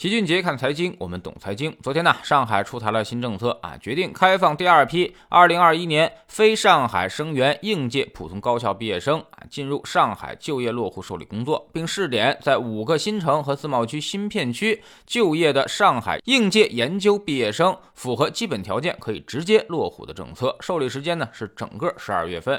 齐俊杰看财经，我们懂财经。昨天呢，上海出台了新政策啊，决定开放第二批2021年非上海生源应届普通高校毕业生啊进入上海就业落户受理工作，并试点在五个新城和自贸区新片区就业的上海应届研究毕业生符合基本条件可以直接落户的政策。受理时间呢是整个十二月份。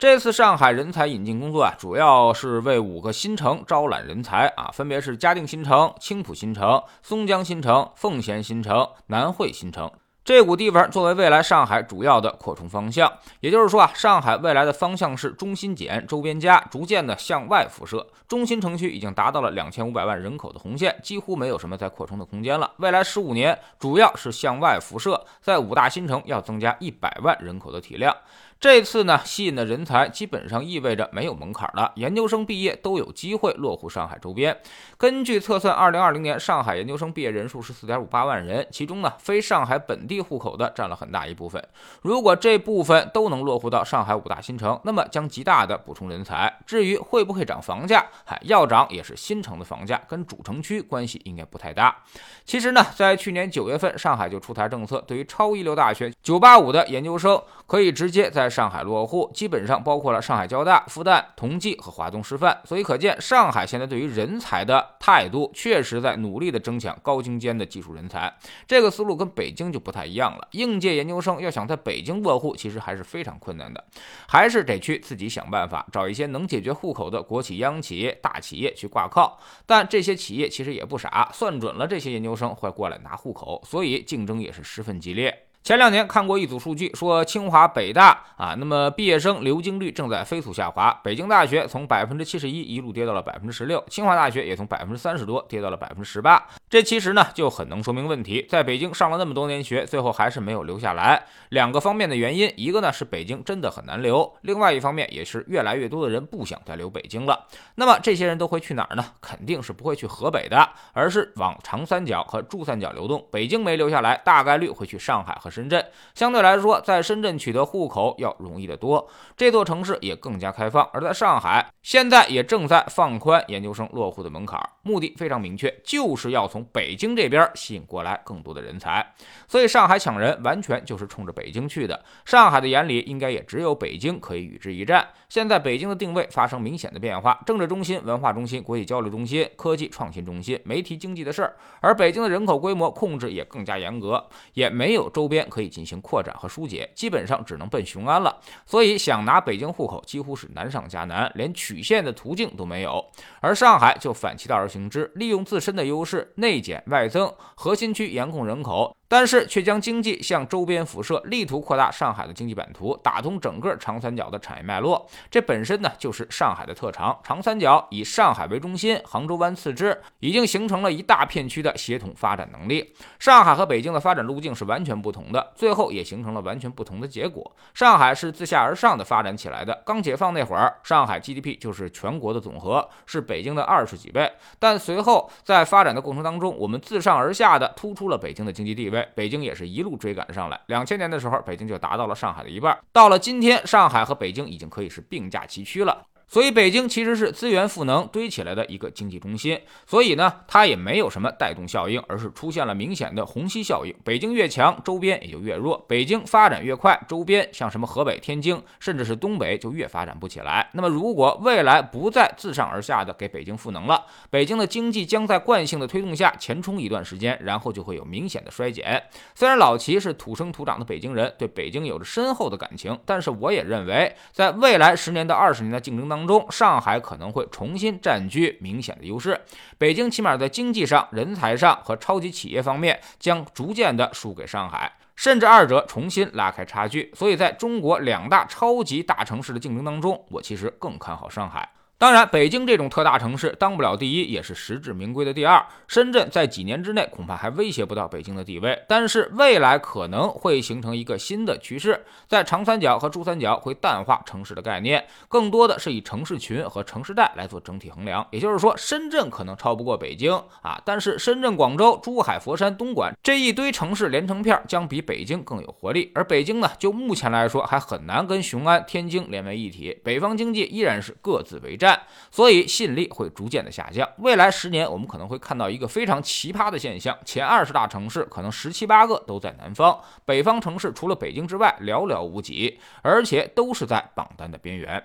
这次上海人才引进工作啊，主要是为五个新城招揽人才啊，分别是嘉定新城、青浦新城、松江新城、奉贤新城、南汇新城。这股地方作为未来上海主要的扩充方向。也就是说啊，上海未来的方向是中心减、周边加，逐渐的向外辐射。中心城区已经达到了两千五百万人口的红线，几乎没有什么再扩充的空间了。未来十五年主要是向外辐射，在五大新城要增加一百万人口的体量。这次呢，吸引的人才基本上意味着没有门槛了，研究生毕业都有机会落户上海周边。根据测算，二零二零年上海研究生毕业人数是四点五八万人，其中呢，非上海本地户口的占了很大一部分。如果这部分都能落户到上海五大新城，那么将极大的补充人才。至于会不会涨房价，嗨，要涨也是新城的房价，跟主城区关系应该不太大。其实呢，在去年九月份，上海就出台政策，对于超一流大学九八五的研究生，可以直接在上海落户，基本上包括了上海交大、复旦、同济和华东师范。所以可见，上海现在对于人才的态度，确实在努力的争抢高精尖的技术人才。这个思路跟北京就不太一样了。应届研究生要想在北京落户，其实还是非常困难的，还是得去自己想办法，找一些能解决户口的国企、央企、大企业去挂靠。但这些企业其实也不傻，算准了这些研究生会过来拿户口，所以竞争也是十分激烈。前两年看过一组数据，说清华、北大啊，那么毕业生流经率正在飞速下滑。北京大学从百分之七十一一路跌到了百分之十六，清华大学也从百分之三十多跌到了百分之十八。这其实呢就很能说明问题，在北京上了那么多年学，最后还是没有留下来。两个方面的原因，一个呢是北京真的很难留，另外一方面也是越来越多的人不想再留北京了。那么这些人都会去哪儿呢？肯定是不会去河北的，而是往长三角和珠三角流动。北京没留下来，大概率会去上海和。深圳相对来说，在深圳取得户口要容易得多，这座城市也更加开放。而在上海，现在也正在放宽研究生落户的门槛，目的非常明确，就是要从北京这边吸引过来更多的人才。所以上海抢人完全就是冲着北京去的。上海的眼里应该也只有北京可以与之一战。现在北京的定位发生明显的变化，政治中心、文化中心、国际交流中心、科技创新中心，没提经济的事儿。而北京的人口规模控制也更加严格，也没有周边。可以进行扩展和疏解，基本上只能奔雄安了。所以想拿北京户口几乎是难上加难，连曲线的途径都没有。而上海就反其道而行之，利用自身的优势，内减外增，核心区严控人口。但是却将经济向周边辐射，力图扩大上海的经济版图，打通整个长三角的产业脉络。这本身呢就是上海的特长。长三角以上海为中心，杭州湾次之，已经形成了一大片区的协同发展能力。上海和北京的发展路径是完全不同的，最后也形成了完全不同的结果。上海是自下而上的发展起来的，刚解放那会儿，上海 GDP 就是全国的总和，是北京的二十几倍。但随后在发展的过程当中，我们自上而下的突出了北京的经济地位。北京也是一路追赶上来。两千年的时候，北京就达到了上海的一半。到了今天，上海和北京已经可以是并驾齐驱了。所以北京其实是资源赋能堆起来的一个经济中心，所以呢，它也没有什么带动效应，而是出现了明显的虹吸效应。北京越强，周边也就越弱；北京发展越快，周边像什么河北、天津，甚至是东北就越发展不起来。那么，如果未来不再自上而下的给北京赋能了，北京的经济将在惯性的推动下前冲一段时间，然后就会有明显的衰减。虽然老齐是土生土长的北京人，对北京有着深厚的感情，但是我也认为，在未来十年到二十年的竞争当中，当中，上海可能会重新占据明显的优势，北京起码在经济上、人才上和超级企业方面将逐渐的输给上海，甚至二者重新拉开差距。所以，在中国两大超级大城市的竞争当中，我其实更看好上海。当然，北京这种特大城市当不了第一，也是实至名归的第二。深圳在几年之内恐怕还威胁不到北京的地位，但是未来可能会形成一个新的趋势，在长三角和珠三角会淡化城市的概念，更多的是以城市群和城市带来做整体衡量。也就是说，深圳可能超不过北京啊，但是深圳、广州、珠海、佛山、东莞这一堆城市连成片将比北京更有活力。而北京呢，就目前来说还很难跟雄安、天津连为一体，北方经济依然是各自为战。所以吸引力会逐渐的下降。未来十年，我们可能会看到一个非常奇葩的现象：前二十大城市可能十七八个都在南方，北方城市除了北京之外寥寥无几，而且都是在榜单的边缘。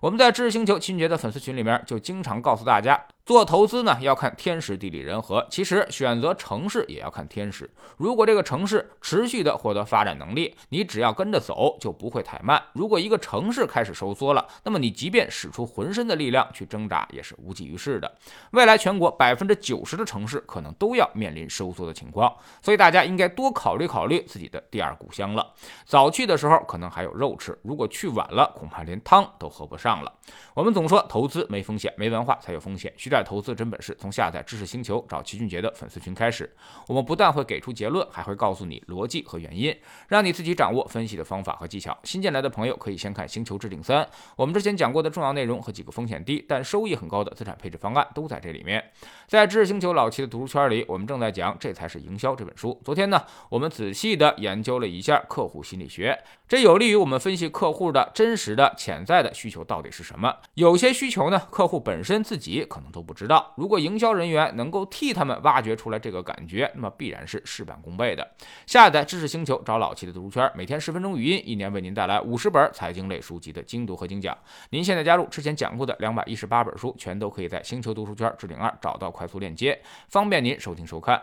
我们在知识星球秦杰的粉丝群里面就经常告诉大家。做投资呢，要看天时地利人和。其实选择城市也要看天时。如果这个城市持续的获得发展能力，你只要跟着走，就不会太慢。如果一个城市开始收缩了，那么你即便使出浑身的力量去挣扎，也是无济于事的。未来全国百分之九十的城市可能都要面临收缩的情况，所以大家应该多考虑考虑自己的第二故乡了。早去的时候可能还有肉吃，如果去晚了，恐怕连汤都喝不上了。我们总说投资没风险，没文化才有风险。债投资真本事，从下载知识星球找齐俊杰的粉丝群开始。我们不但会给出结论，还会告诉你逻辑和原因，让你自己掌握分析的方法和技巧。新进来的朋友可以先看《星球置顶三》，我们之前讲过的重要内容和几个风险低但收益很高的资产配置方案都在这里面。在知识星球老齐的读书圈里，我们正在讲《这才是营销》这本书。昨天呢，我们仔细的研究了一下客户心理学，这有利于我们分析客户的真实的潜在的需求到底是什么。有些需求呢，客户本身自己可能都都不知道。如果营销人员能够替他们挖掘出来这个感觉，那么必然是事半功倍的。下载知识星球，找老七的读书圈，每天十分钟语音，一年为您带来五十本财经类书籍的精读和精讲。您现在加入之前讲过的两百一十八本书，全都可以在星球读书圈置顶二找到快速链接，方便您收听收看。